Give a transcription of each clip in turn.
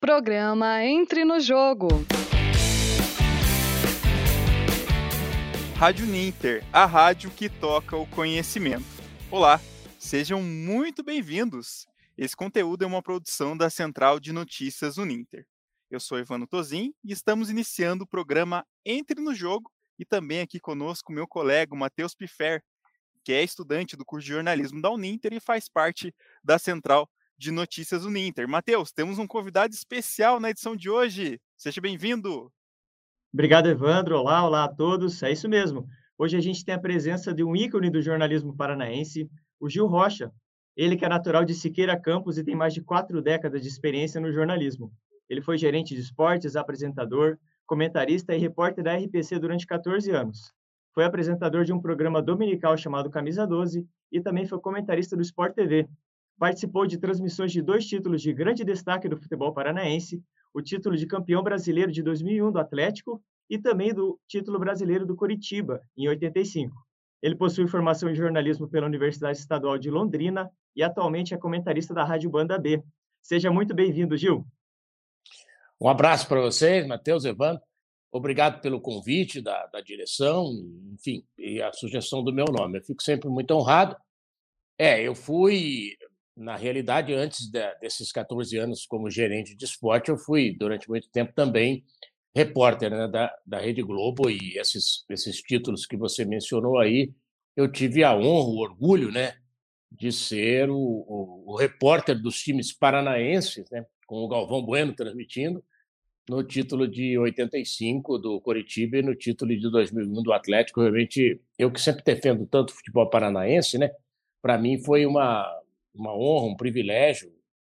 Programa Entre no Jogo. Rádio Ninter, a rádio que toca o conhecimento. Olá, sejam muito bem-vindos. Esse conteúdo é uma produção da Central de Notícias Uninter. Eu sou Ivano Tozin e estamos iniciando o programa Entre no Jogo e também aqui conosco meu colega Matheus Pifer, que é estudante do curso de jornalismo da Uninter e faz parte da Central de Notícias Uninter. Matheus, temos um convidado especial na edição de hoje. Seja bem-vindo. Obrigado, Evandro. Olá, olá a todos. É isso mesmo. Hoje a gente tem a presença de um ícone do jornalismo paranaense, o Gil Rocha. Ele que é natural de Siqueira Campos e tem mais de quatro décadas de experiência no jornalismo. Ele foi gerente de esportes, apresentador, comentarista e repórter da RPC durante 14 anos. Foi apresentador de um programa dominical chamado Camisa 12 e também foi comentarista do Sport TV, participou de transmissões de dois títulos de grande destaque do futebol paranaense, o título de campeão brasileiro de 2001 do Atlético e também do título brasileiro do Coritiba, em 85. Ele possui formação em jornalismo pela Universidade Estadual de Londrina e atualmente é comentarista da Rádio Banda B. Seja muito bem-vindo, Gil. Um abraço para vocês, Matheus, Evandro. Obrigado pelo convite da, da direção, enfim, e a sugestão do meu nome. Eu fico sempre muito honrado. É, eu fui na realidade, antes de, desses 14 anos como gerente de esporte, eu fui, durante muito tempo, também repórter né, da, da Rede Globo e esses, esses títulos que você mencionou aí, eu tive a honra, o orgulho né, de ser o, o, o repórter dos times paranaenses, né, com o Galvão Bueno transmitindo, no título de 85 do Coritiba e no título de 2001 do Atlético. Realmente, eu que sempre defendo tanto o futebol paranaense, né? Para mim foi uma, uma honra, um privilégio.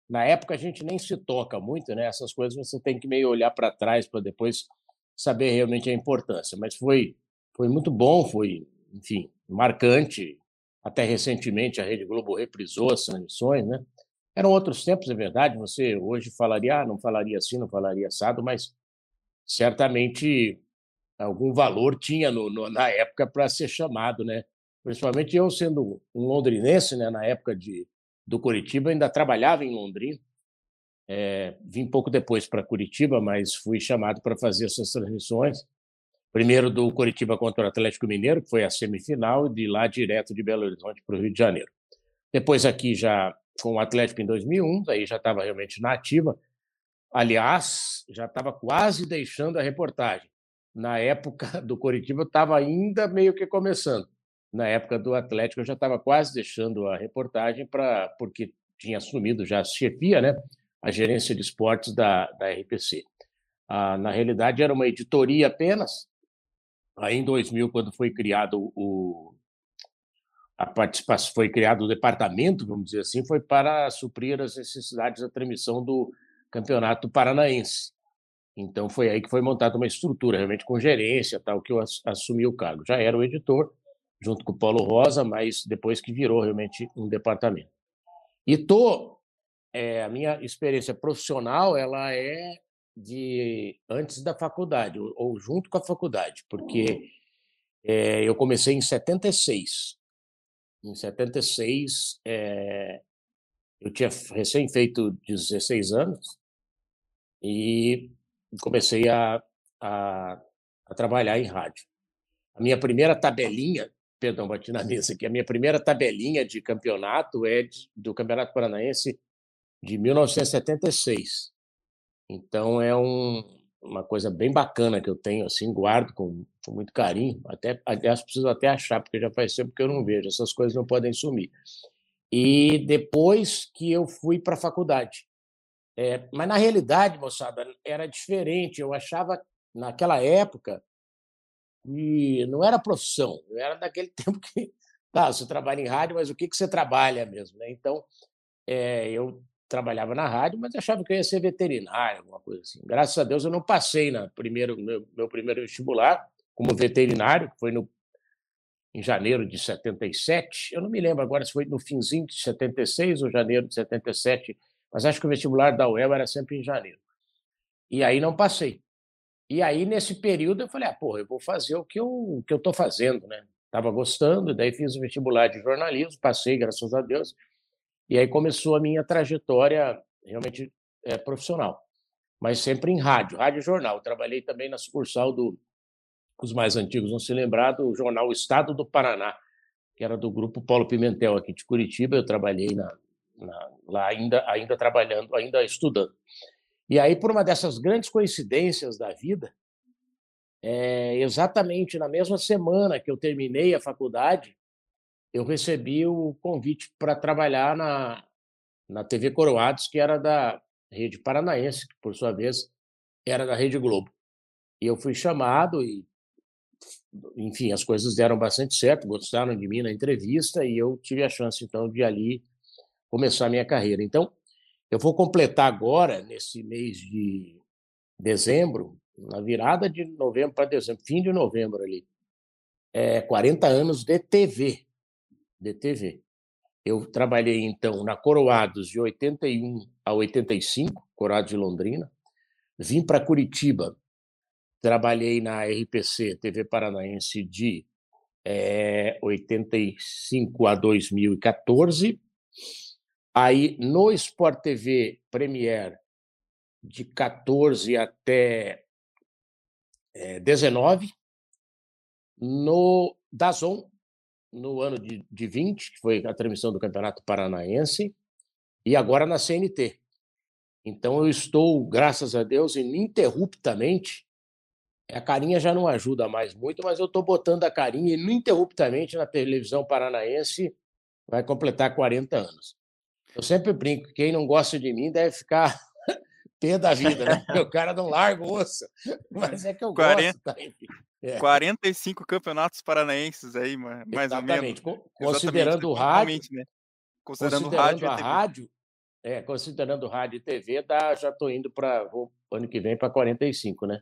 Na época a gente nem se toca muito, né? Essas coisas você tem que meio olhar para trás para depois saber realmente a importância. Mas foi foi muito bom, foi, enfim, marcante. Até recentemente a Rede Globo reprisou as transmissões, né? Eram outros tempos, é verdade. Você hoje falaria, ah, não falaria assim, não falaria assado, mas certamente algum valor tinha no, no, na época para ser chamado, né? Principalmente eu sendo um londrinense, né? Na época de do Curitiba, ainda trabalhava em Londrina. É, vim pouco depois para Curitiba, mas fui chamado para fazer essas transmissões. Primeiro do Curitiba contra o Atlético Mineiro, que foi a semifinal, e de lá direto de Belo Horizonte para o Rio de Janeiro. Depois aqui já com o Atlético em 2001, aí já estava realmente na ativa. Aliás, já estava quase deixando a reportagem. Na época do Curitiba, estava ainda meio que começando na época do Atlético, eu já estava quase deixando a reportagem para porque tinha assumido já a chefia, né, a gerência de esportes da, da RPC. Ah, na realidade, era uma editoria apenas. Aí, em 2000, quando foi criado o a participação foi criado o departamento, vamos dizer assim, foi para suprir as necessidades da transmissão do Campeonato Paranaense. Então foi aí que foi montada uma estrutura, realmente com gerência, tal, que eu assumi o cargo. Já era o editor, junto com o Paulo Rosa, mas depois que virou realmente um departamento. E tô, é, a minha experiência profissional ela é de antes da faculdade ou, junto com a faculdade, porque é, eu comecei em 76. Em 76, é, eu tinha recém feito 16 anos e comecei a, a, a trabalhar em rádio. A minha primeira tabelinha perdão, bati na mesa aqui. A minha primeira tabelinha de campeonato é de, do Campeonato Paranaense de 1976. Então é um, uma coisa bem bacana que eu tenho, assim, guardo com, com, muito carinho. Até, aliás, preciso até achar, porque já faz tempo que eu não vejo. Essas coisas não podem sumir. E depois que eu fui para a faculdade. É, mas na realidade, moçada, era diferente. Eu achava, naquela época, e não era profissão, era daquele tempo que tá, você trabalha em rádio, mas o que, que você trabalha mesmo? Né? Então, é, eu trabalhava na rádio, mas achava que eu ia ser veterinário, alguma coisa assim. Graças a Deus eu não passei na primeiro meu, meu primeiro vestibular como veterinário, que foi no em janeiro de 77. Eu não me lembro agora se foi no finzinho de 76 ou janeiro de 77, mas acho que o vestibular da UEL era sempre em janeiro. E aí não passei. E aí, nesse período, eu falei, ah, porra, eu vou fazer o que eu que eu estou fazendo, né? Estava gostando, daí fiz o vestibular de jornalismo, passei, graças a Deus, e aí começou a minha trajetória realmente é, profissional. mas sempre em rádio, rádio jornal. Trabalhei também na sucursal do os mais antigos vão se lembrar do jornal Estado do Paraná, que era do grupo Paulo Pimentel aqui de Curitiba. Eu trabalhei na, na, lá ainda ainda trabalhando, ainda estudando. E aí por uma dessas grandes coincidências da vida, é, exatamente na mesma semana que eu terminei a faculdade, eu recebi o convite para trabalhar na, na TV Coroados, que era da Rede Paranaense, que por sua vez era da Rede Globo. E eu fui chamado e, enfim, as coisas deram bastante certo, gostaram de mim na entrevista e eu tive a chance, então, de ali começar a minha carreira. Então, eu vou completar agora, nesse mês de dezembro, na virada de novembro para dezembro, fim de novembro ali, é, 40 anos de TV. De TV. Eu trabalhei, então, na Coroados de 81 a 85, Coroados de Londrina. Vim para Curitiba, trabalhei na RPC, TV Paranaense, de é, 85 a 2014. Aí, no Sport TV Premier, de 14 até é, 19, no Dazon, no ano de, de 20, que foi a transmissão do Campeonato Paranaense, e agora na CNT. Então eu estou, graças a Deus, ininterruptamente. A carinha já não ajuda mais muito, mas eu estou botando a carinha ininterruptamente na televisão paranaense, vai completar 40 anos. Eu sempre brinco, quem não gosta de mim deve ficar pé da vida, né? o cara não larga o osso. Mas é que eu 40, gosto, tá? É. 45 campeonatos paranaenses aí, mais Exatamente. ou menos. Considerando o rádio. Né? Considerando, considerando rádio a rádio, é, considerando rádio e TV, dá, já estou indo para o ano que vem para 45, né?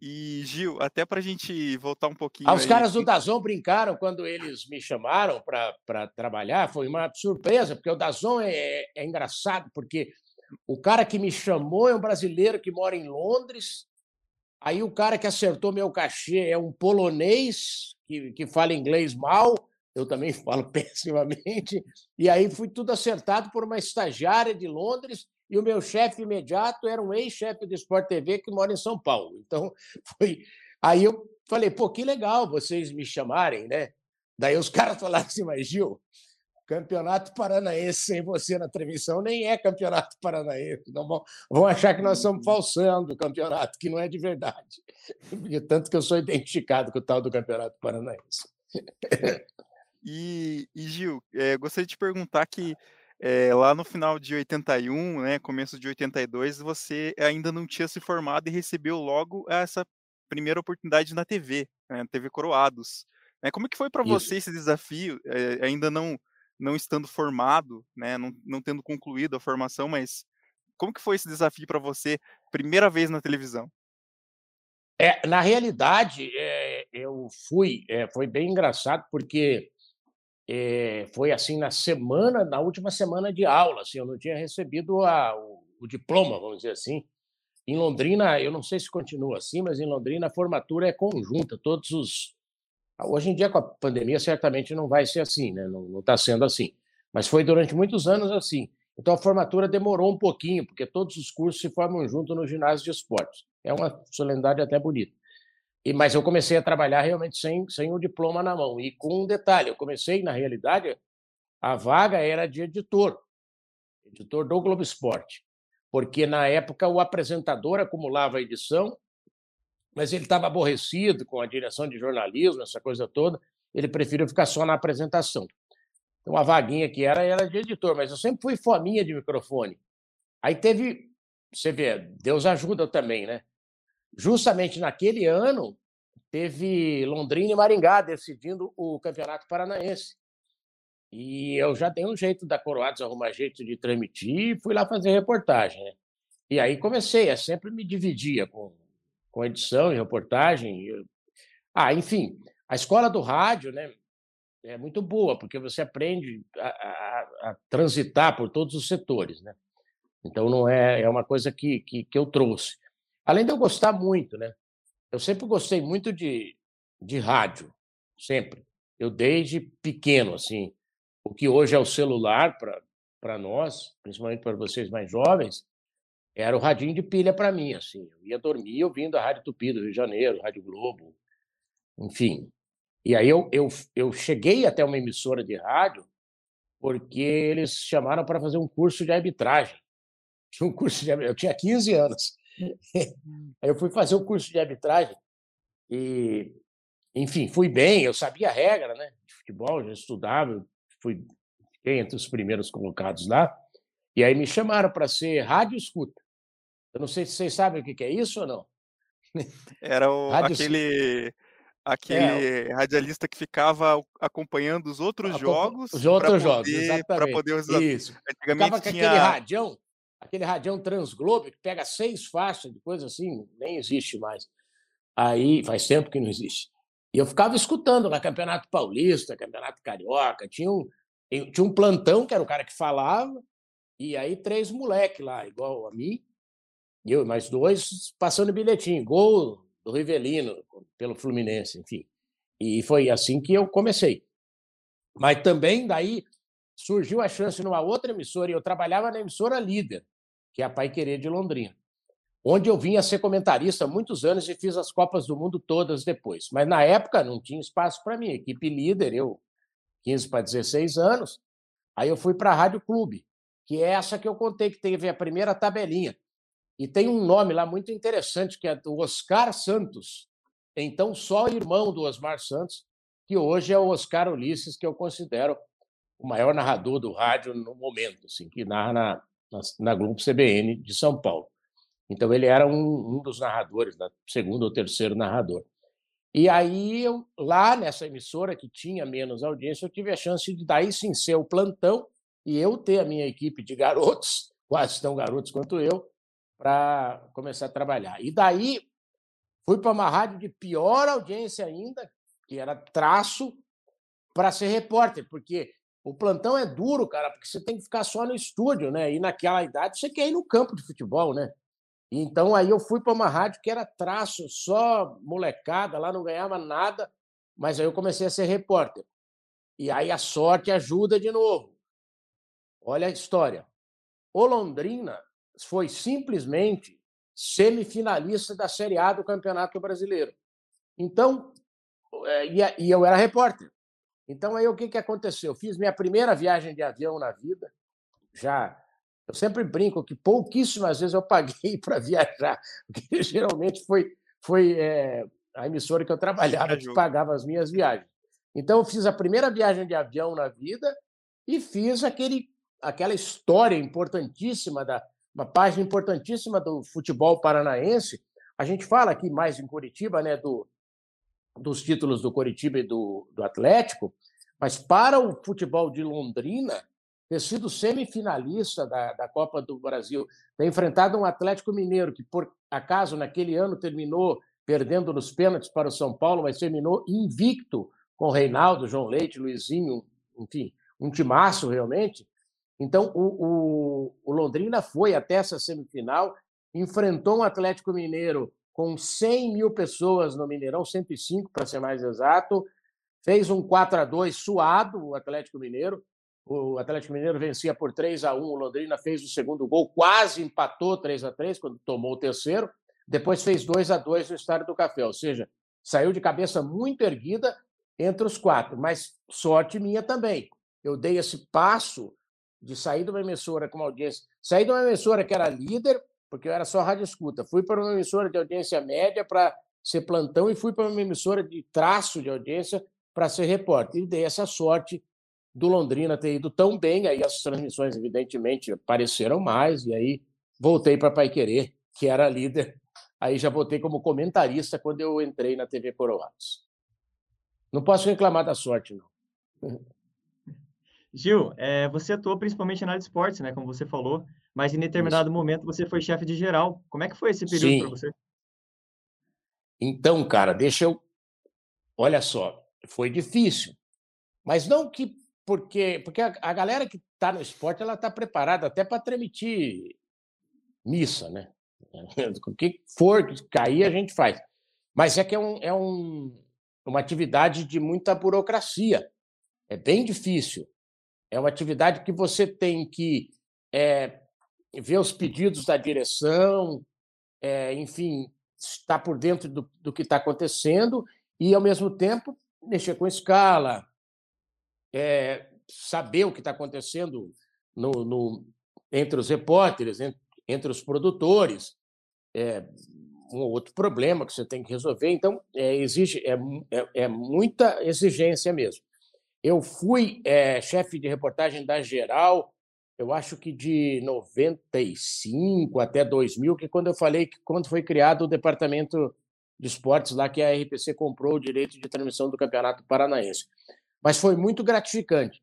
E, Gil, até para a gente voltar um pouquinho. Ah, os aí, caras do Dazon brincaram quando eles me chamaram para trabalhar. Foi uma surpresa, porque o Dazon é, é engraçado, porque o cara que me chamou é um brasileiro que mora em Londres. Aí o cara que acertou meu cachê é um polonês que, que fala inglês mal. Eu também falo pessimamente. E aí fui tudo acertado por uma estagiária de Londres e o meu chefe imediato era um ex-chefe do Sport TV que mora em São Paulo. Então, foi. Aí eu falei, pô, que legal vocês me chamarem, né? Daí os caras falaram assim, mas Gil, Campeonato Paranaense sem você na transmissão nem é Campeonato Paranaense. Não vão, vão achar que nós estamos falsando o campeonato, que não é de verdade. De tanto que eu sou identificado com o tal do Campeonato Paranaense. E, e Gil, é, gostaria de te perguntar que é, lá no final de 81, né, começo de 82, você ainda não tinha se formado e recebeu logo essa primeira oportunidade na TV, né, TV Coroados. Né, como é que foi para você esse desafio, é, ainda não não estando formado, né, não, não tendo concluído a formação, mas como que foi esse desafio para você, primeira vez na televisão? É, na realidade, é, eu fui, é, foi bem engraçado porque é, foi assim na semana, na última semana de aula, assim, eu não tinha recebido a, o, o, diploma, vamos dizer assim. Em Londrina, eu não sei se continua assim, mas em Londrina a formatura é conjunta, todos os Hoje em dia, com a pandemia, certamente não vai ser assim, né? não está sendo assim. Mas foi durante muitos anos assim. Então a formatura demorou um pouquinho, porque todos os cursos se formam junto no ginásio de esportes. É uma solenidade até bonita. E, mas eu comecei a trabalhar realmente sem, sem o diploma na mão. E com um detalhe: eu comecei, na realidade, a vaga era de editor, editor do Globo Esporte. Porque na época o apresentador acumulava a edição mas ele estava aborrecido com a direção de jornalismo, essa coisa toda, ele preferiu ficar só na apresentação. Então, a vaguinha que era, era de editor, mas eu sempre fui fominha de microfone. Aí teve, você vê, Deus ajuda também, né? Justamente naquele ano, teve Londrina e Maringá decidindo o Campeonato Paranaense. E eu já dei um jeito da Coroados arrumar jeito de transmitir e fui lá fazer reportagem, né? E aí comecei, eu sempre me dividia com com edição e reportagem. Ah, enfim, a escola do rádio, né? É muito boa, porque você aprende a, a, a transitar por todos os setores, né? Então, não é, é uma coisa que, que, que eu trouxe. Além de eu gostar muito, né? Eu sempre gostei muito de, de rádio, sempre. Eu desde pequeno, assim, o que hoje é o celular para nós, principalmente para vocês mais jovens, era o radinho de pilha para mim, assim. Eu ia dormir ouvindo a Rádio Tupi do Rio de Janeiro, Rádio Globo, enfim. E aí eu, eu, eu cheguei até uma emissora de rádio porque eles chamaram para fazer um curso de arbitragem. Tinha um curso de eu tinha 15 anos. Eu fui fazer o um curso de arbitragem e, enfim, fui bem, eu sabia a regra, né, de futebol, já estudava, fui fiquei entre os primeiros colocados lá. E aí me chamaram para ser rádio escuta. Eu não sei se vocês sabem o que é isso ou não. Era o, aquele aquele é, radialista que ficava acompanhando os outros jogos. Os outros jogos, Para poder usar. Isso. Antigamente ficava tinha... aquele radião, aquele radião Transglobe que pega seis faixas de coisa assim, nem existe mais. Aí faz tempo que não existe. E eu ficava escutando lá Campeonato Paulista, Campeonato Carioca, tinha um, tinha um plantão que era o cara que falava, e aí três moleques lá, igual a mim, eu mais dois, passando bilhetinho, gol do Rivelino pelo Fluminense, enfim. E foi assim que eu comecei. Mas também daí surgiu a chance numa outra emissora, e eu trabalhava na emissora líder, que é a Pai Querer de Londrina, onde eu vinha ser comentarista há muitos anos e fiz as Copas do Mundo todas depois. Mas na época não tinha espaço para mim, equipe líder, eu 15 para 16 anos. Aí eu fui para a Rádio Clube, que é essa que eu contei que teve a primeira tabelinha. E tem um nome lá muito interessante, que é o Oscar Santos, então só irmão do Osmar Santos, que hoje é o Oscar Ulisses, que eu considero o maior narrador do rádio no momento, assim, que narra na, na, na Globo CBN de São Paulo. Então ele era um, um dos narradores, né, segundo ou terceiro narrador. E aí, eu, lá nessa emissora que tinha menos audiência, eu tive a chance de daí sim ser o plantão e eu ter a minha equipe de garotos, quase tão garotos quanto eu, para começar a trabalhar. E daí fui para uma rádio de pior audiência ainda, que era traço, para ser repórter, porque o plantão é duro, cara, porque você tem que ficar só no estúdio, né? E naquela idade você quer ir no campo de futebol, né? Então aí eu fui para uma rádio que era traço, só molecada, lá não ganhava nada, mas aí eu comecei a ser repórter. E aí a sorte ajuda de novo. Olha a história. O Londrina foi simplesmente semifinalista da Série A do Campeonato Brasileiro. Então, é, e eu era repórter. Então, aí o que, que aconteceu? Eu fiz minha primeira viagem de avião na vida, já. Eu sempre brinco que pouquíssimas vezes eu paguei para viajar, porque geralmente foi, foi é, a emissora que eu trabalhava que pagava as minhas viagens. Então, eu fiz a primeira viagem de avião na vida e fiz aquele, aquela história importantíssima da, uma página importantíssima do futebol paranaense. A gente fala aqui mais em Curitiba, né, do, dos títulos do Curitiba e do, do Atlético, mas para o futebol de Londrina, ter sido semifinalista da, da Copa do Brasil, ter enfrentado um Atlético Mineiro que, por acaso, naquele ano terminou perdendo nos pênaltis para o São Paulo, mas terminou invicto com Reinaldo, João Leite, Luizinho, enfim, um timaço realmente. Então, o, o, o Londrina foi até essa semifinal, enfrentou um Atlético Mineiro com 100 mil pessoas no Mineirão, 105 para ser mais exato, fez um 4 a 2 suado o Atlético Mineiro. O Atlético Mineiro vencia por 3 a 1 o Londrina fez o segundo gol, quase empatou 3 a 3 quando tomou o terceiro. Depois fez 2 a 2 no Estádio do Café, ou seja, saiu de cabeça muito erguida entre os quatro, mas sorte minha também. Eu dei esse passo de sair de uma emissora com uma audiência, sair de uma emissora que era líder, porque eu era só rádio escuta, fui para uma emissora de audiência média para ser plantão e fui para uma emissora de traço de audiência para ser repórter. E dei essa sorte do Londrina ter ido tão bem, aí as transmissões, evidentemente, apareceram mais, e aí voltei para Pai Querer, que era líder. Aí já voltei como comentarista quando eu entrei na TV Coroados. Não posso reclamar da sorte, não. Gil, é, você atuou principalmente na área de esportes, né, como você falou, mas em determinado Isso. momento você foi chefe de geral. Como é que foi esse período para você? Então, cara, deixa eu. Olha só, foi difícil, mas não que porque porque a, a galera que está no esporte ela está preparada até para transmitir missa, né? O que for cair a gente faz, mas é que é, um, é um, uma atividade de muita burocracia, é bem difícil. É uma atividade que você tem que é, ver os pedidos da direção, é, enfim, estar por dentro do, do que está acontecendo e, ao mesmo tempo, mexer com escala, é, saber o que está acontecendo no, no, entre os repórteres, entre, entre os produtores, é, um outro problema que você tem que resolver. Então, é, exige, é, é, é muita exigência mesmo. Eu fui é, chefe de reportagem da Geral, eu acho que de 95 até 2000, que quando eu falei que quando foi criado o departamento de esportes lá que a RPC comprou o direito de transmissão do Campeonato Paranaense. Mas foi muito gratificante.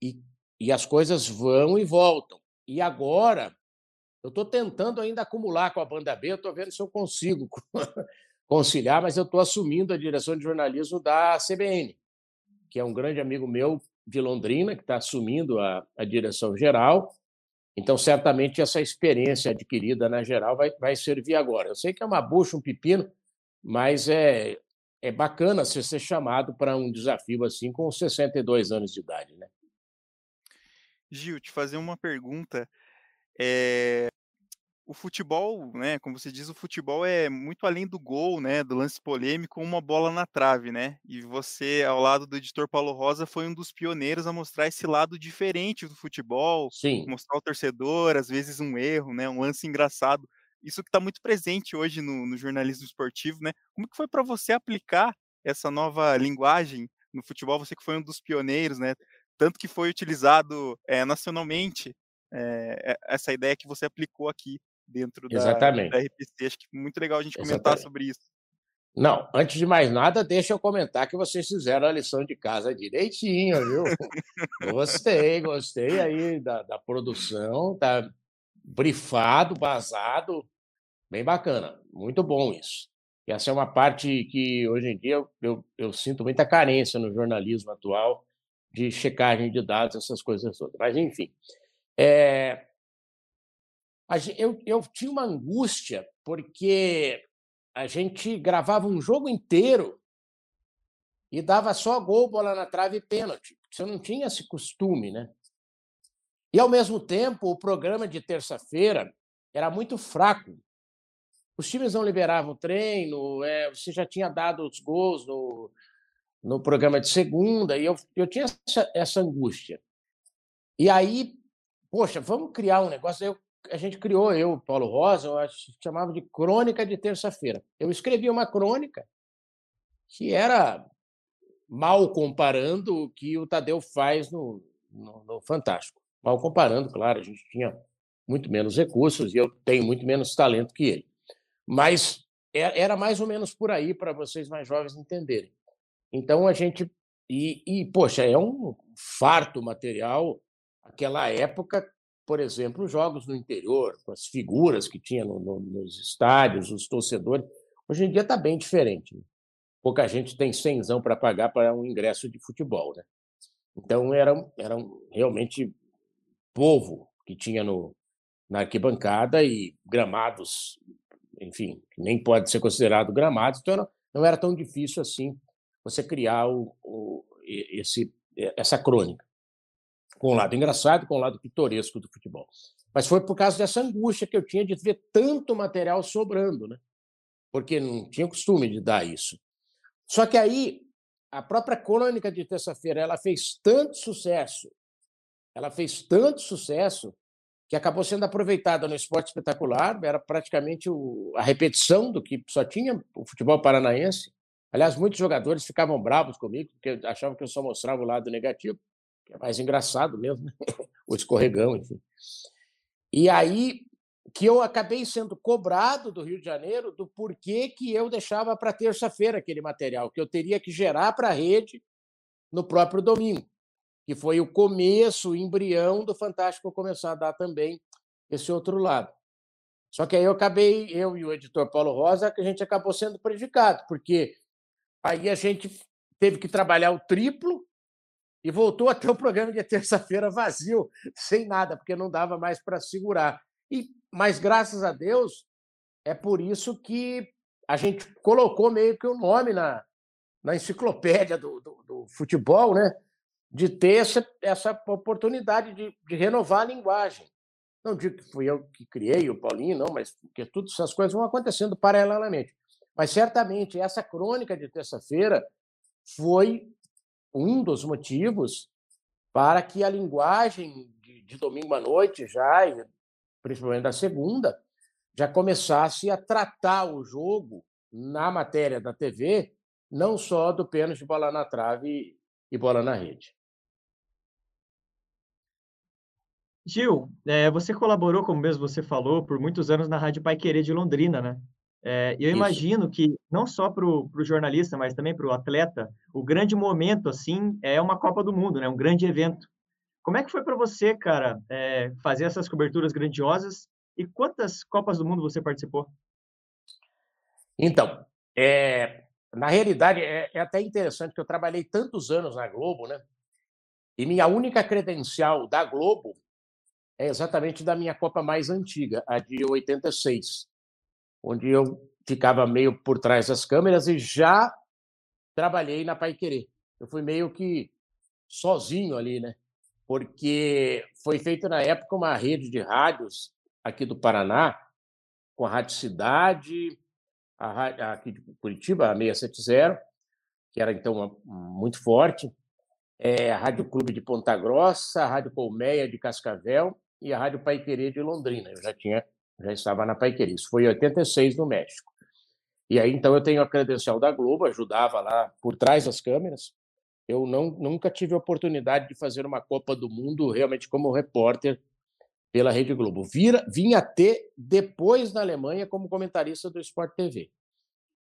E, e as coisas vão e voltam. E agora, eu estou tentando ainda acumular com a banda B, estou vendo se eu consigo conciliar, mas eu estou assumindo a direção de jornalismo da CBN, que é um grande amigo meu de Londrina, que está assumindo a, a direção geral. Então, certamente, essa experiência adquirida na geral vai, vai servir agora. Eu sei que é uma bucha, um pepino, mas é, é bacana você ser chamado para um desafio assim com 62 anos de idade, né? Gil, te fazer uma pergunta. É, o futebol, né, como você diz, o futebol é muito além do gol, né, do lance polêmico, uma bola na trave, né? E você, ao lado do editor Paulo Rosa, foi um dos pioneiros a mostrar esse lado diferente do futebol, Sim. mostrar ao torcedor, às vezes um erro, né, um lance engraçado. Isso que está muito presente hoje no, no, jornalismo esportivo, né? Como que foi para você aplicar essa nova linguagem no futebol? Você que foi um dos pioneiros, né? Tanto que foi utilizado é, nacionalmente é, essa ideia que você aplicou aqui dentro da, Exatamente. da RPC. Acho que muito legal a gente Exatamente. comentar sobre isso. Não, antes de mais nada, deixa eu comentar que vocês fizeram a lição de casa direitinho, viu? gostei, gostei aí da, da produção, tá brifado, basado, bem bacana, muito bom isso. E essa é uma parte que hoje em dia eu, eu, eu sinto muita carência no jornalismo atual de checagem de dados, essas coisas todas. Mas, enfim, é, eu, eu tinha uma angústia, porque a gente gravava um jogo inteiro e dava só gol, bola na trave e pênalti. Você não tinha esse costume, né? E, ao mesmo tempo, o programa de terça-feira era muito fraco. Os times não liberavam treino, é, você já tinha dado os gols no, no programa de segunda, e eu, eu tinha essa, essa angústia. E aí, poxa, vamos criar um negócio. Eu a gente criou, eu, Paulo Rosa, eu chamava de crônica de terça-feira. Eu escrevi uma crônica que era mal comparando o que o Tadeu faz no, no, no Fantástico. Mal comparando, claro, a gente tinha muito menos recursos e eu tenho muito menos talento que ele. Mas é, era mais ou menos por aí para vocês mais jovens entenderem. Então a gente. E, e, poxa, é um farto material. Aquela época por exemplo, os jogos no interior, com as figuras que tinha no, no, nos estádios, os torcedores. Hoje em dia está bem diferente. Né? Pouca gente tem cenzão para pagar para um ingresso de futebol. Né? Então, era, era realmente povo que tinha no, na arquibancada e gramados, enfim, nem pode ser considerado gramados, então não, não era tão difícil assim você criar o, o, esse, essa crônica com o lado engraçado, com o lado pitoresco do futebol. Mas foi por causa dessa angústia que eu tinha de ver tanto material sobrando, né? Porque não tinha costume de dar isso. Só que aí a própria crônica de terça-feira ela fez tanto sucesso, ela fez tanto sucesso que acabou sendo aproveitada no esporte espetacular, era praticamente o, a repetição do que só tinha o futebol paranaense. Aliás, muitos jogadores ficavam bravos comigo, porque achavam que eu só mostrava o lado negativo que é mais engraçado mesmo, né? o escorregão, enfim. E aí que eu acabei sendo cobrado do Rio de Janeiro do porquê que eu deixava para terça-feira aquele material, que eu teria que gerar para a rede no próprio domingo, que foi o começo, o embrião do Fantástico começar a dar também esse outro lado. Só que aí eu acabei, eu e o editor Paulo Rosa, que a gente acabou sendo prejudicado, porque aí a gente teve que trabalhar o triplo e voltou até o programa de terça-feira vazio, sem nada, porque não dava mais para segurar. E, mas, graças a Deus, é por isso que a gente colocou meio que o um nome na, na enciclopédia do, do, do, futebol, né? de ter essa, essa oportunidade de, de renovar a linguagem. Não digo que fui eu que criei o Paulinho, não, mas porque todas essas coisas vão acontecendo paralelamente. Mas certamente essa crônica de terça-feira foi um dos motivos para que a linguagem de, de domingo à noite, já, principalmente da segunda, já começasse a tratar o jogo na matéria da TV, não só do pênalti, bola na trave e bola na rede. Gil, é, você colaborou, como mesmo você falou, por muitos anos na Rádio Pai Querer de Londrina, né? É, eu Isso. imagino que não só para o jornalista, mas também para o atleta, o grande momento assim é uma Copa do Mundo, né? Um grande evento. Como é que foi para você, cara, é, fazer essas coberturas grandiosas? E quantas Copas do Mundo você participou? Então, é, na realidade é, é até interessante que eu trabalhei tantos anos na Globo, né? E minha única credencial da Globo é exatamente da minha Copa mais antiga, a de 86 onde eu ficava meio por trás das câmeras e já trabalhei na Pai Querer. Eu fui meio que sozinho ali, né? Porque foi feita na época uma rede de rádios aqui do Paraná, com a Rádio Cidade, a rádio, aqui de Curitiba, a 670, que era então muito forte, é, a Rádio Clube de Ponta Grossa, a Rádio Colmeia de Cascavel e a Rádio Pai Querer de Londrina. Eu já tinha já estava na Paiqueri. Isso foi em 86 no México. E aí, então, eu tenho a credencial da Globo, ajudava lá por trás das câmeras. Eu não, nunca tive a oportunidade de fazer uma Copa do Mundo realmente como repórter pela Rede Globo. Vira, vinha ter depois na Alemanha como comentarista do Sport TV.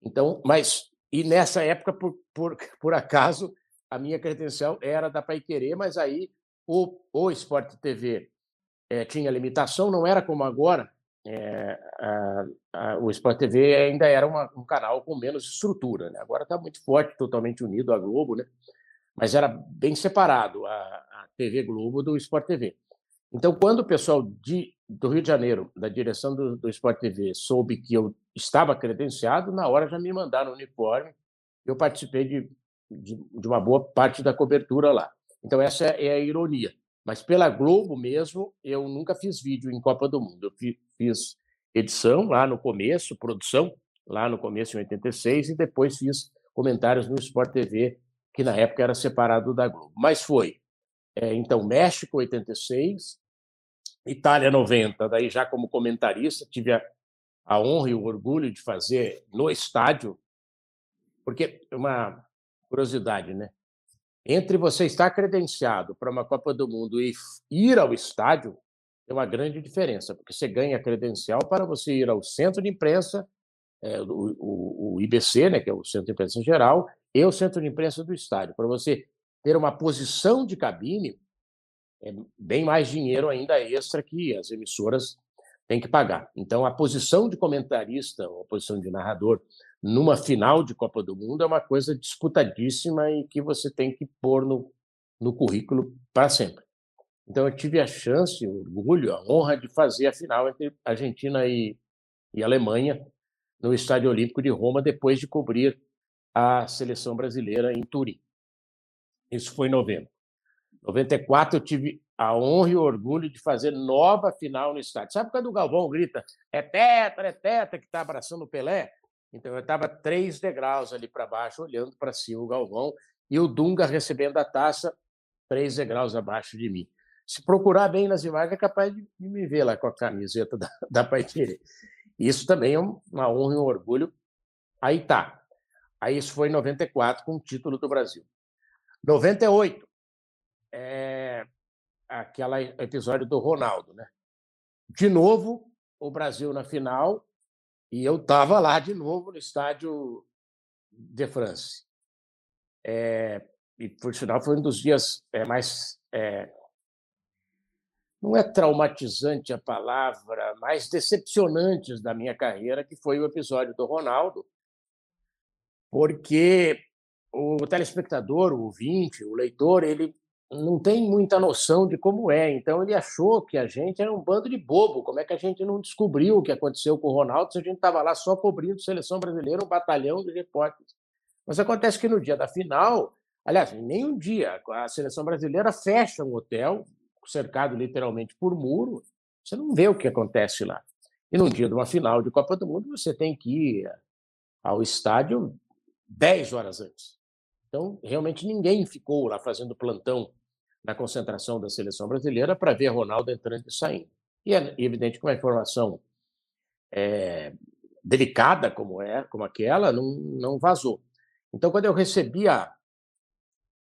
Então, mas e nessa época, por, por, por acaso, a minha credencial era da Paiquerê, mas aí o, o Sport TV é, eh, tinha limitação, não era como agora, é, a, a, o Sport TV ainda era uma, um canal com menos estrutura. Né? Agora está muito forte, totalmente unido à Globo, né? mas era bem separado a, a TV Globo do Sport TV. Então, quando o pessoal de, do Rio de Janeiro, da direção do, do Sport TV, soube que eu estava credenciado, na hora já me mandaram o uniforme. Eu participei de, de, de uma boa parte da cobertura lá. Então, essa é a ironia. Mas pela Globo mesmo, eu nunca fiz vídeo em Copa do Mundo. Eu fiz edição lá no começo, produção lá no começo, em 86, e depois fiz comentários no Sport TV, que na época era separado da Globo. Mas foi, é, então, México, 86, Itália, 90. Daí, já como comentarista, tive a, a honra e o orgulho de fazer no estádio, porque uma curiosidade, né? Entre você estar credenciado para uma Copa do Mundo e ir ao estádio, tem uma grande diferença, porque você ganha credencial para você ir ao centro de imprensa, é, o, o, o, IBC, né, que é o centro de imprensa geral, e o centro de imprensa do estádio. Para você ter uma posição de cabine, é bem mais dinheiro ainda extra que as emissoras têm que pagar. Então, a posição de comentarista, ou a posição de narrador numa final de Copa do Mundo é uma coisa disputadíssima e que você tem que pôr no, no currículo para sempre. Então, eu tive a chance, o orgulho, a honra de fazer a final entre Argentina e, e Alemanha no Estádio Olímpico de Roma, depois de cobrir a seleção brasileira em Turim. Isso foi em novembro. Em 94, eu tive a honra e o orgulho de fazer nova final no estádio. Sabe quando o Galvão grita, é tetra, é tetra, que está abraçando o Pelé? Então eu estava três degraus ali para baixo, olhando para cima o Galvão, e o Dunga recebendo a taça três degraus abaixo de mim. Se procurar bem nas imagens, é capaz de me ver lá com a camiseta da, da Paitirê. Isso também é uma honra e um orgulho. Aí tá. Aí isso foi em 94, com o título do Brasil. 98, é aquele episódio do Ronaldo, né? De novo, o Brasil na final, e eu estava lá de novo no estádio de France. É, e, por sinal, foi um dos dias é, mais. É, não é traumatizante a palavra, mais decepcionantes da minha carreira, que foi o episódio do Ronaldo, porque o telespectador, o ouvinte, o leitor, ele não tem muita noção de como é. Então ele achou que a gente era um bando de bobo. Como é que a gente não descobriu o que aconteceu com o Ronaldo se a gente estava lá só cobrindo seleção brasileira, um batalhão de repórteres? Mas acontece que no dia da final, aliás, nem um dia, a seleção brasileira fecha um hotel cercado literalmente por muro Você não vê o que acontece lá. E no dia de uma final de Copa do Mundo, você tem que ir ao estádio 10 horas antes. Então, realmente ninguém ficou lá fazendo plantão na concentração da seleção brasileira para ver Ronaldo entrando e saindo. E é evidente que uma informação é, delicada como é, como aquela, não, não vazou. Então, quando eu recebi a,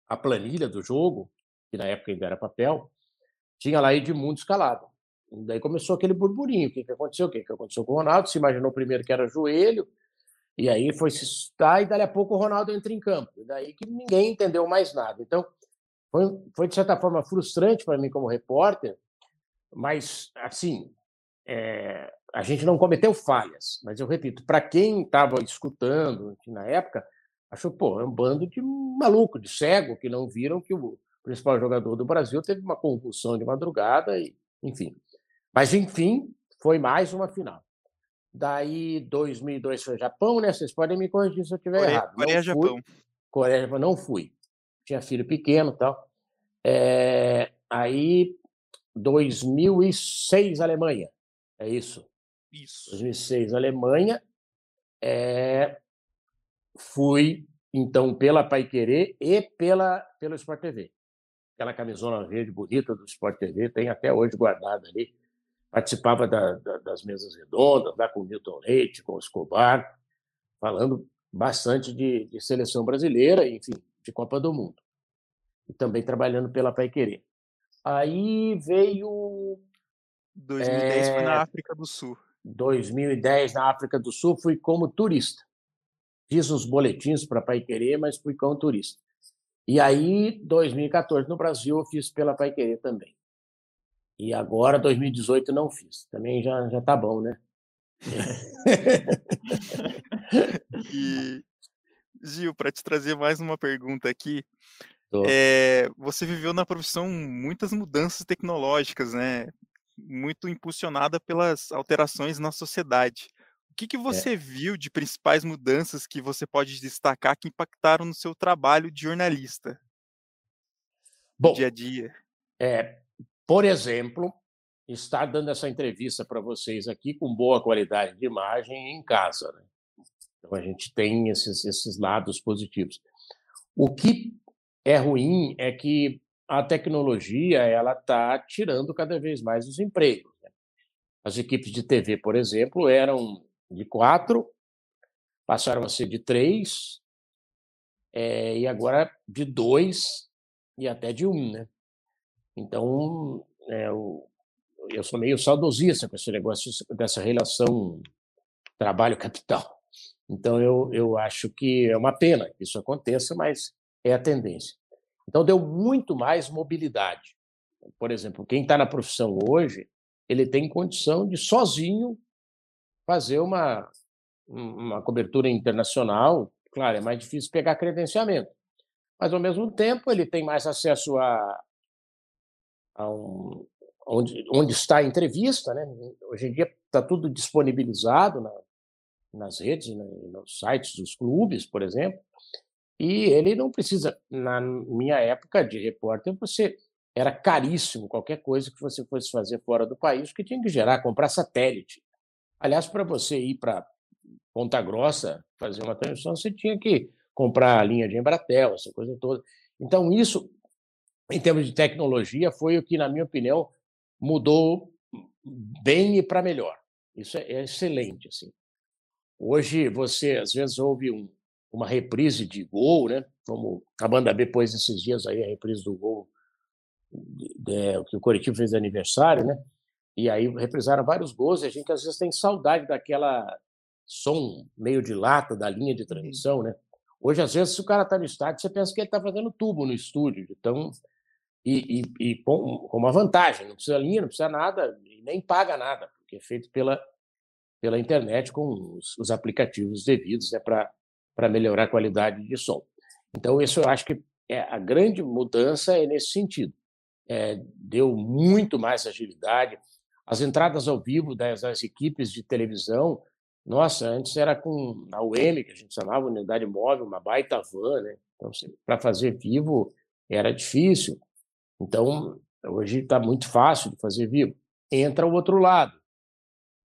a planilha do jogo, que na época ainda era papel, tinha lá Edmundo escalado. E daí começou aquele burburinho. O que, que aconteceu? O que, que aconteceu com o Ronaldo? Se imaginou primeiro que era joelho, e aí foi se estar, e dali a pouco o Ronaldo entra em campo. E daí que ninguém entendeu mais nada. Então, foi, foi de certa forma frustrante para mim como repórter, mas, assim, é, a gente não cometeu falhas. Mas eu repito, para quem estava escutando na época, achou, pô, é um bando de maluco, de cego, que não viram que o principal jogador do Brasil teve uma convulsão de madrugada, e, enfim. Mas, enfim, foi mais uma final. Daí, 2002 foi Japão, né? Vocês podem me corrigir se eu estiver errado. Coreia, Japão. Coreia, não fui. Tinha filho pequeno e tal. É, aí, 2006, Alemanha. É isso? Isso. 2006, Alemanha. É, fui, então, pela Pai Querer e pela, pelo Sport TV. Aquela camisola verde bonita do Sport TV, tem até hoje guardada ali participava da, da, das mesas redondas, lá com o Milton Leite, com o Escobar, falando bastante de, de, seleção brasileira, enfim, de Copa do Mundo. E também trabalhando pela Pai Querer. Aí veio. 2010 é, foi na África do Sul. 2010 na África do Sul fui como turista. Fiz uns boletins para Pai Querer, mas fui como turista. E aí, 2014 no Brasil, eu fiz pela Pai Querer também. E agora, 2018, não fiz. Também já, já tá bom, né? e, Gil, para te trazer mais uma pergunta aqui. É, você viveu na profissão muitas mudanças tecnológicas, né? Muito impulsionada pelas alterações na sociedade. O que, que é. você é. viu de principais mudanças que você pode destacar que impactaram no seu trabalho de jornalista? Bom, dia a dia. É, por exemplo, estar dando essa entrevista para vocês aqui com boa qualidade de imagem em casa. Né? Então, a gente tem esses, esses lados positivos. O que é ruim é que a tecnologia ela está tirando cada vez mais os empregos. Né? As equipes de TV, por exemplo, eram de quatro, passaram a ser de três, é, e agora de dois e até de um. Né? Então, é, eu, eu sou meio saudosista com esse negócio dessa relação trabalho-capital. Então, eu, eu acho que é uma pena que isso aconteça, mas é a tendência. Então, deu muito mais mobilidade. Por exemplo, quem está na profissão hoje, ele tem condição de sozinho fazer uma, uma cobertura internacional. Claro, é mais difícil pegar credenciamento, mas ao mesmo tempo ele tem mais acesso a, um, onde, onde está a entrevista. Né? Hoje em dia está tudo disponibilizado na, nas redes, né, nos sites dos clubes, por exemplo. E ele não precisa, na minha época de repórter, você era caríssimo qualquer coisa que você fosse fazer fora do país, que tinha que gerar, comprar satélite. Aliás, para você ir para Ponta Grossa fazer uma transmissão, você tinha que comprar a linha de Embratel, essa coisa toda. Então, isso em termos de tecnologia, foi o que, na minha opinião, mudou bem e para melhor. Isso é, é excelente. Assim. Hoje, você às vezes ouve um, uma reprise de gol, né? como a banda B pôs esses dias aí, a reprise do gol de, de, que o Coritiba fez aniversário, né? E aí reprisaram vários gols e a gente às vezes tem saudade daquela som meio de lata da linha de transmissão, né? Hoje, às vezes, se o cara está no estádio, você pensa que ele está fazendo tubo no estúdio, então e, e, e com, com, uma vantagem, não precisa linha, não precisa nada, nem paga nada, porque é feito pela, pela internet com os, os aplicativos devidos né, para melhorar a qualidade de som. Então, isso eu acho que é, a grande mudança é nesse sentido. É, deu muito mais agilidade. As entradas ao vivo das, das, equipes de televisão, nossa, antes era com a UM, que a gente chamava unidade móvel, uma baita van, né? Então, para fazer vivo era difícil. Então, hoje está muito fácil de fazer vivo. entra o outro lado.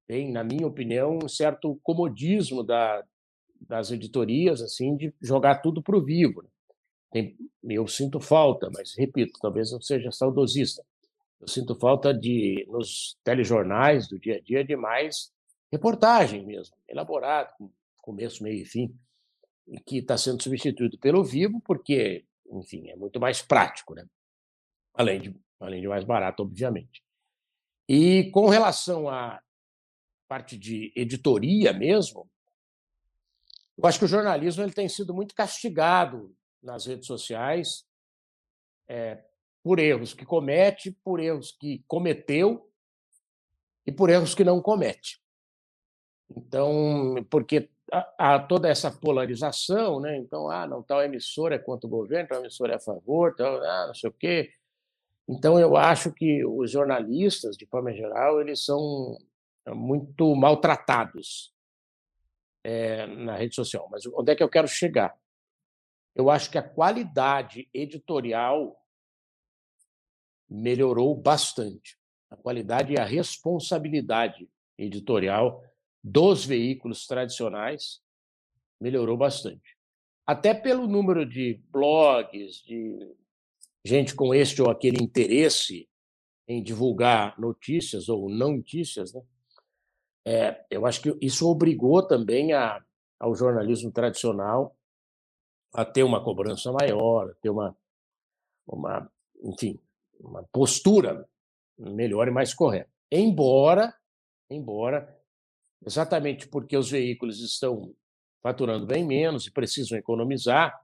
Tem, na minha opinião, um certo comodismo da, das editorias, assim, de jogar tudo para o vivo. Né? Tem, eu sinto falta, mas repito, talvez eu seja saudosista. Eu sinto falta de, nos telejornais do dia a dia, de mais reportagem mesmo, elaborado, com começo, meio e fim, e que está sendo substituído pelo vivo, porque, enfim, é muito mais prático, né? além, de, além de mais barato, obviamente. E com relação à parte de editoria mesmo, eu acho que o jornalismo ele tem sido muito castigado nas redes sociais é, por erros que comete, por erros que cometeu e por erros que não comete. Então, porque há toda essa polarização, né? Então, ah, não, tal emissora é contra o governo, tal emissora é a favor, tal, ah, não sei o quê. Então, eu acho que os jornalistas, de forma geral, eles são muito maltratados é, na rede social. Mas onde é que eu quero chegar? Eu acho que a qualidade editorial melhorou bastante. A qualidade e a responsabilidade editorial dos veículos tradicionais melhorou bastante. Até pelo número de blogs, de gente com este ou aquele interesse em divulgar notícias ou não notícias, né? É, eu acho que isso obrigou também a, ao jornalismo tradicional a ter uma cobrança maior, a ter uma, uma, enfim, uma postura melhor e mais correta. Embora, embora, exatamente porque os veículos estão faturando bem menos e precisam economizar,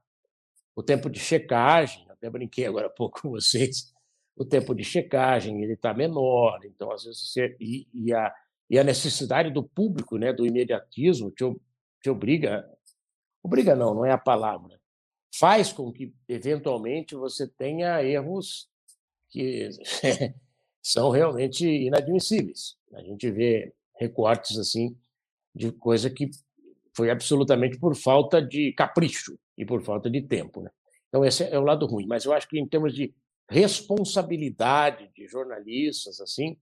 o tempo de checagem, até brinquei agora há pouco com vocês, o tempo de checagem ele está menor, então às vezes você, e, e a e a necessidade do público, né, do imediatismo, te, te obriga, obriga não, não é a palavra, faz com que eventualmente você tenha erros que são realmente inadmissíveis. A gente vê recortes assim de coisa que foi absolutamente por falta de capricho e por falta de tempo, né? Então esse é o lado ruim, mas eu acho que em termos de responsabilidade de jornalistas assim,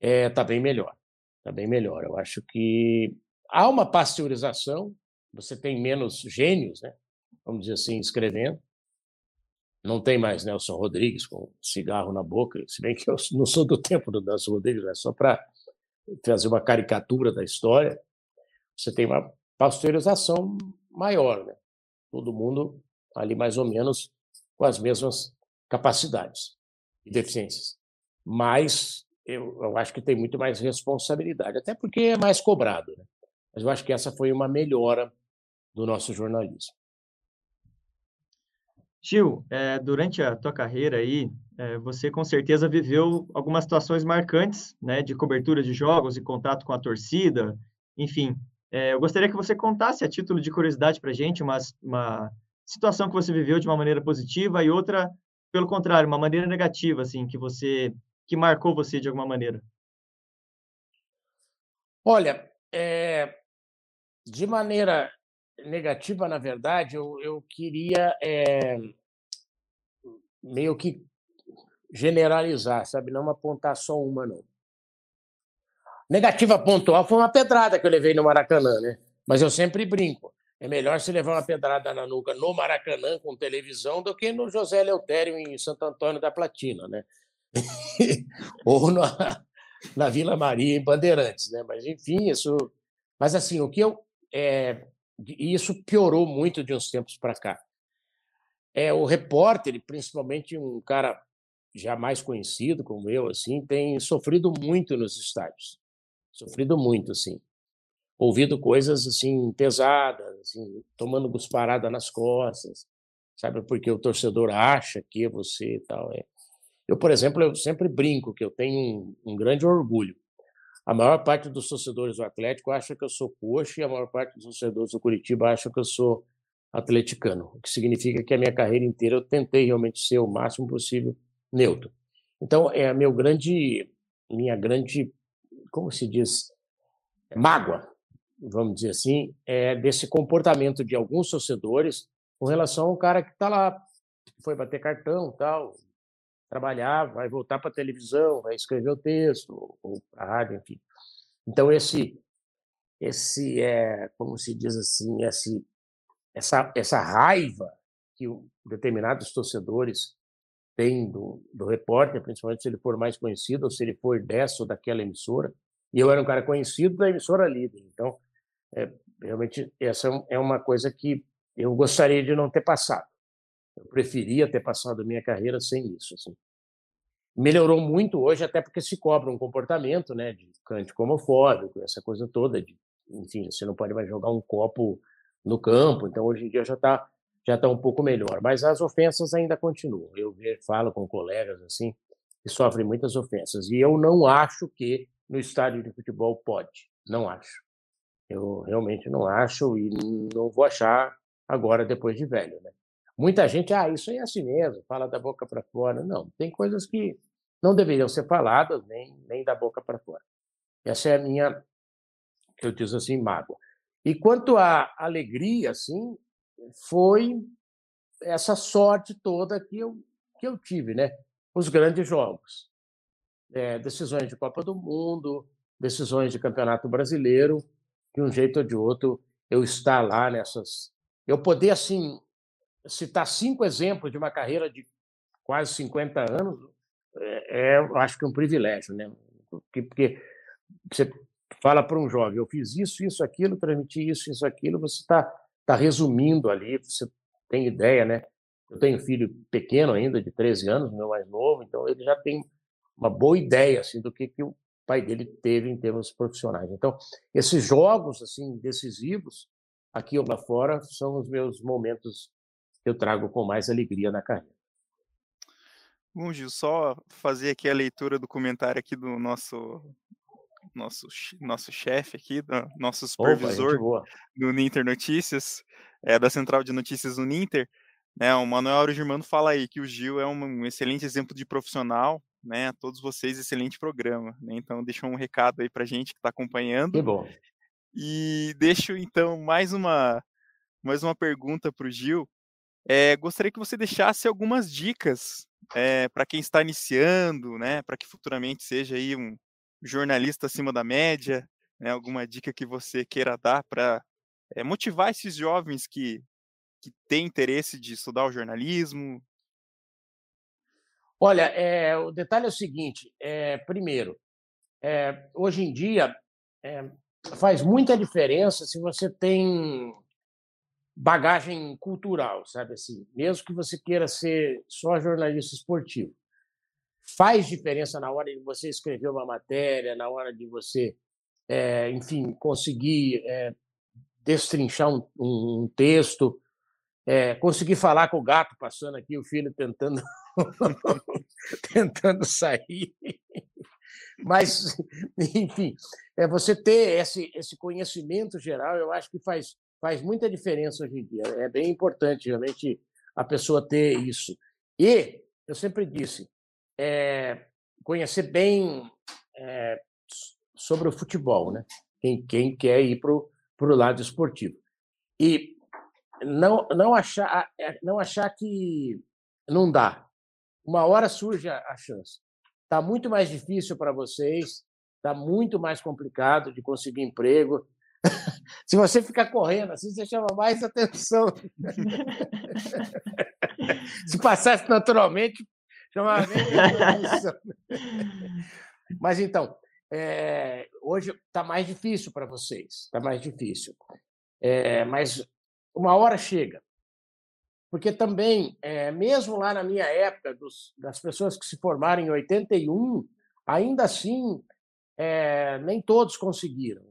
está é, tá bem melhor. Está bem melhor. Eu acho que há uma pasteurização, você tem menos gênios, né? vamos dizer assim, escrevendo. Não tem mais Nelson Rodrigues com cigarro na boca, se bem que eu não sou do tempo do Nelson Rodrigues, é só para fazer uma caricatura da história. Você tem uma pasteurização maior, né? todo mundo ali mais ou menos com as mesmas capacidades e deficiências. Mas eu, eu, acho que tem muito mais responsabilidade, até porque é mais cobrado. Né? Mas eu acho que essa foi uma melhora do nosso jornalismo. Gil, é, durante a tua carreira aí, é, você com certeza viveu algumas situações marcantes, né, de cobertura de jogos e contato com a torcida, enfim. É, eu gostaria que você contasse a título de curiosidade para a gente uma, uma situação que você viveu de uma maneira positiva e outra, pelo contrário, uma maneira negativa, assim, que você que marcou você de alguma maneira? Olha, é, de maneira negativa, na verdade, eu, eu queria é, meio que generalizar, sabe? Não apontar só uma, não. Negativa pontual foi uma pedrada que eu levei no Maracanã, né? Mas eu sempre brinco. É melhor se levar uma pedrada na nuca no Maracanã com televisão do que no José Leutério em Santo Antônio da Platina, né? ou na, na Vila Maria, em Bandeirantes, né? Mas, enfim, isso. Mas, assim, o que eu. É... Isso piorou muito de uns tempos para cá. É, o repórter, principalmente um cara já mais conhecido como eu, assim, tem sofrido muito nos estádios. Sofrido muito, assim. Ouvido coisas, assim, pesadas, assim, tomando cusparada nas costas, sabe? Porque o torcedor acha que você e tal. É. Eu, por exemplo, eu sempre brinco que eu tenho um, um grande orgulho. A maior parte dos torcedores do Atlético acha que eu sou coxa e a maior parte dos torcedores do Curitiba acha que eu sou atleticano, o que significa que a minha carreira inteira eu tentei realmente ser o máximo possível neutro. Então, é a meu grande, minha grande, como se diz, mágoa, vamos dizer assim, é desse comportamento de alguns torcedores com relação ao cara que está lá, foi bater cartão, tal, trabalhar, vai voltar para a televisão, vai escrever o texto, ou para a rádio, enfim. Então, esse, esse é, como se diz assim, esse, essa, essa raiva que determinados torcedores têm do, do repórter, principalmente se ele for mais conhecido, ou se ele for dessa ou daquela emissora. E eu era um cara conhecido da emissora líder. Então, é, realmente, essa é uma coisa que eu gostaria de não ter passado. Eu preferia ter passado a minha carreira sem isso. Assim. Melhorou muito hoje, até porque se cobra um comportamento né, de cântico homofóbico, essa coisa toda. De, enfim, você não pode mais jogar um copo no campo. Então, hoje em dia já está já tá um pouco melhor. Mas as ofensas ainda continuam. Eu falo com colegas assim que sofrem muitas ofensas. E eu não acho que no estádio de futebol pode. Não acho. Eu realmente não acho e não vou achar agora, depois de velho. Né? Muita gente, ah, isso aí é assim mesmo, fala da boca para fora. Não, tem coisas que não deveriam ser faladas nem, nem da boca para fora. Essa é a minha, eu diz assim, mágoa. E quanto à alegria, assim, foi essa sorte toda que eu, que eu tive, né? Os grandes jogos. É, decisões de Copa do Mundo, decisões de Campeonato Brasileiro, de um jeito ou de outro, eu estar lá nessas. Eu poder, assim, citar cinco exemplos de uma carreira de quase 50 anos, é, é acho que um privilégio, né? Porque, porque você fala para um jovem, eu fiz isso, isso, aquilo, transmiti isso, isso, aquilo, você está tá resumindo ali, você tem ideia, né? Eu tenho um filho pequeno ainda, de 13 anos, meu mais novo, então ele já tem uma boa ideia assim do que, que o pai dele teve em termos profissionais. Então, esses jogos assim decisivos aqui ou lá fora são os meus momentos eu trago com mais alegria na carreira. Bom, Gil, só fazer aqui a leitura do comentário aqui do nosso nosso nosso chefe aqui, do nosso supervisor Opa, do Ninter Notícias, é, da Central de Notícias do Ninter, né? O Manuel Germano fala aí que o Gil é um, um excelente exemplo de profissional, né? A todos vocês, excelente programa, né? Então deixa um recado aí para gente que está acompanhando. Que bom. E deixo então mais uma mais uma pergunta para o Gil. É, gostaria que você deixasse algumas dicas é, para quem está iniciando, né? Para que futuramente seja aí um jornalista acima da média, né? Alguma dica que você queira dar para é, motivar esses jovens que que têm interesse de estudar o jornalismo, Olha, é, o detalhe é o seguinte: é, primeiro, hoje em dia faz muita diferença se você tem bagagem cultural, sabe assim, mesmo que você queira ser só jornalista esportivo. Faz diferença na hora de você escrever uma matéria, na hora de você, é, enfim, conseguir é, destrinchar um, um texto, é, conseguir falar com o gato passando aqui, o filho tentando tentando sair. Mas, enfim, é você ter esse, esse conhecimento geral, eu acho que faz, faz muita diferença hoje em dia. É bem importante, realmente, a pessoa ter isso. E, eu sempre disse, é, conhecer bem é, sobre o futebol, né? Quem, quem quer ir para o lado esportivo. E não, não, achar, não achar que não dá uma hora surge a chance. Está muito mais difícil para vocês, está muito mais complicado de conseguir emprego. Se você ficar correndo assim, você chama mais atenção. Se passasse naturalmente, chamava menos atenção. Mas então, é, hoje está mais difícil para vocês, está mais difícil. É, mas uma hora chega. Porque também, é, mesmo lá na minha época, dos, das pessoas que se formaram em 81, ainda assim, é, nem todos conseguiram.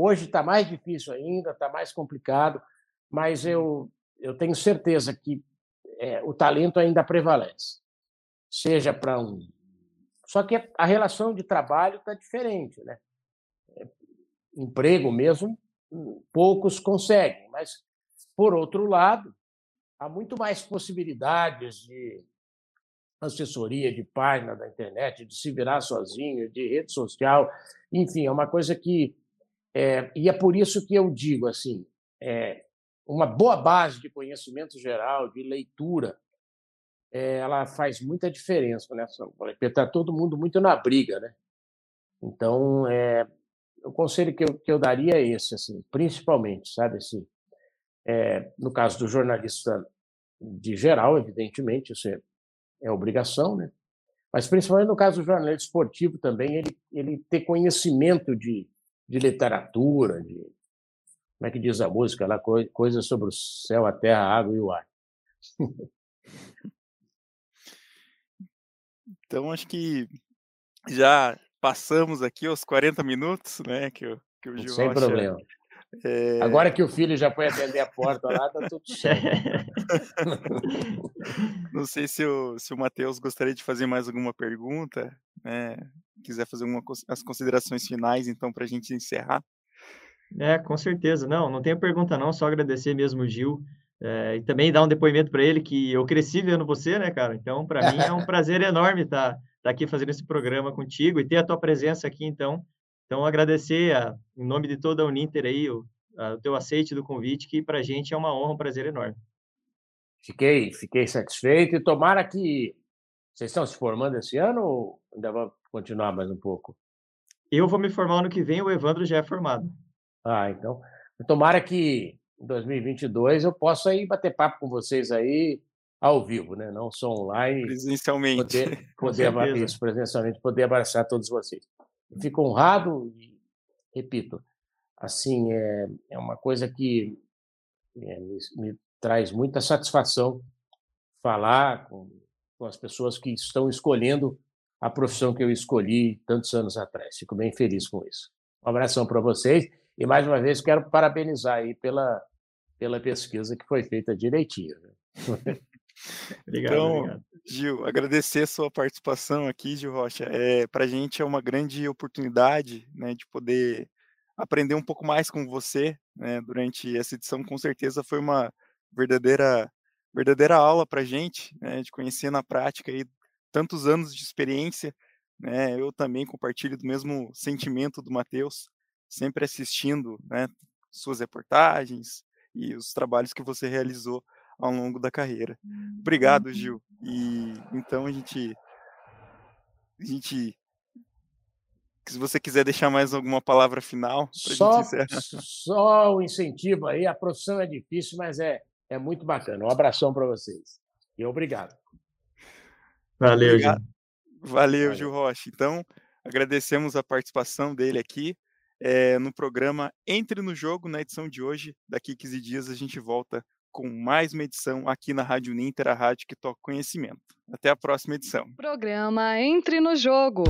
Hoje está mais difícil ainda, está mais complicado, mas eu, eu tenho certeza que é, o talento ainda prevalece. Seja para um. Só que a relação de trabalho está diferente. Né? Emprego mesmo, poucos conseguem, mas, por outro lado, há muito mais possibilidades de assessoria, de página da internet, de se virar sozinho, de rede social, enfim, é uma coisa que é, e é por isso que eu digo assim, é, uma boa base de conhecimento geral, de leitura, é, ela faz muita diferença, né? Está todo mundo muito na briga, né? Então, é, o conselho que eu, que eu daria é esse, assim, principalmente, sabe, assim, é, no caso do jornalista de geral, evidentemente, isso é, é obrigação, né? Mas principalmente no caso do jornalista esportivo também, ele, ele ter conhecimento de, de literatura, de como é que diz a música lá, coisas sobre o céu, a terra, a água e o ar. Então, acho que já passamos aqui os 40 minutos, né? Que, o, que o Gil Sem Rocha, problema. É... Agora que o filho já foi atender a porta lá, tá tudo certo. Não sei se o, se o Matheus gostaria de fazer mais alguma pergunta, né? Quiser fazer uma, as considerações finais, então, para a gente encerrar. É, com certeza. Não, não tenho pergunta não, só agradecer mesmo o Gil. É, e também dar um depoimento para ele que eu cresci vendo você, né, cara? Então, para mim é um prazer enorme estar tá, tá aqui fazendo esse programa contigo e ter a tua presença aqui, então. Então, agradecer a, em nome de toda a Uninter aí o, a, o teu aceite do convite, que para a gente é uma honra, um prazer enorme. Fiquei, fiquei satisfeito e tomara que vocês estão se formando esse ano ou ainda vão continuar mais um pouco? Eu vou me formar ano que vem, o Evandro já é formado. Ah, então, tomara que em 2022 eu possa ir bater papo com vocês aí ao vivo, né? Não só online. Presencialmente. Poder, poder isso, presencialmente, poder abraçar todos vocês. Eu fico honrado e, repito, assim, é, é uma coisa que é, me, me, traz muita satisfação falar com, com as pessoas que estão escolhendo a profissão que eu escolhi tantos anos atrás. Fico bem feliz com isso. Um abração para vocês e, mais uma vez, quero parabenizar aí pela, pela pesquisa que foi feita direitinho. Né? obrigado, então, obrigado. Gil, agradecer sua participação aqui, Gil Rocha. É, Para a gente é uma grande oportunidade né, de poder aprender um pouco mais com você né, durante essa edição. Com certeza foi uma verdadeira verdadeira aula para a gente, né, de conhecer na prática aí tantos anos de experiência. Né, eu também compartilho do mesmo sentimento do Matheus, sempre assistindo né, suas reportagens, e os trabalhos que você realizou ao longo da carreira. Obrigado, uhum. Gil. E então a gente a gente se você quiser deixar mais alguma palavra final só só o incentivo aí, a profissão é difícil, mas é é muito bacana. Um abração para vocês. E obrigado. Valeu, obrigado. Gil. Valeu, Valeu, Gil Rocha. Então, agradecemos a participação dele aqui é, no programa Entre no Jogo, na edição de hoje. Daqui 15 dias a gente volta com mais uma edição aqui na Rádio Ninter, a rádio que toca conhecimento. Até a próxima edição. Programa Entre no Jogo.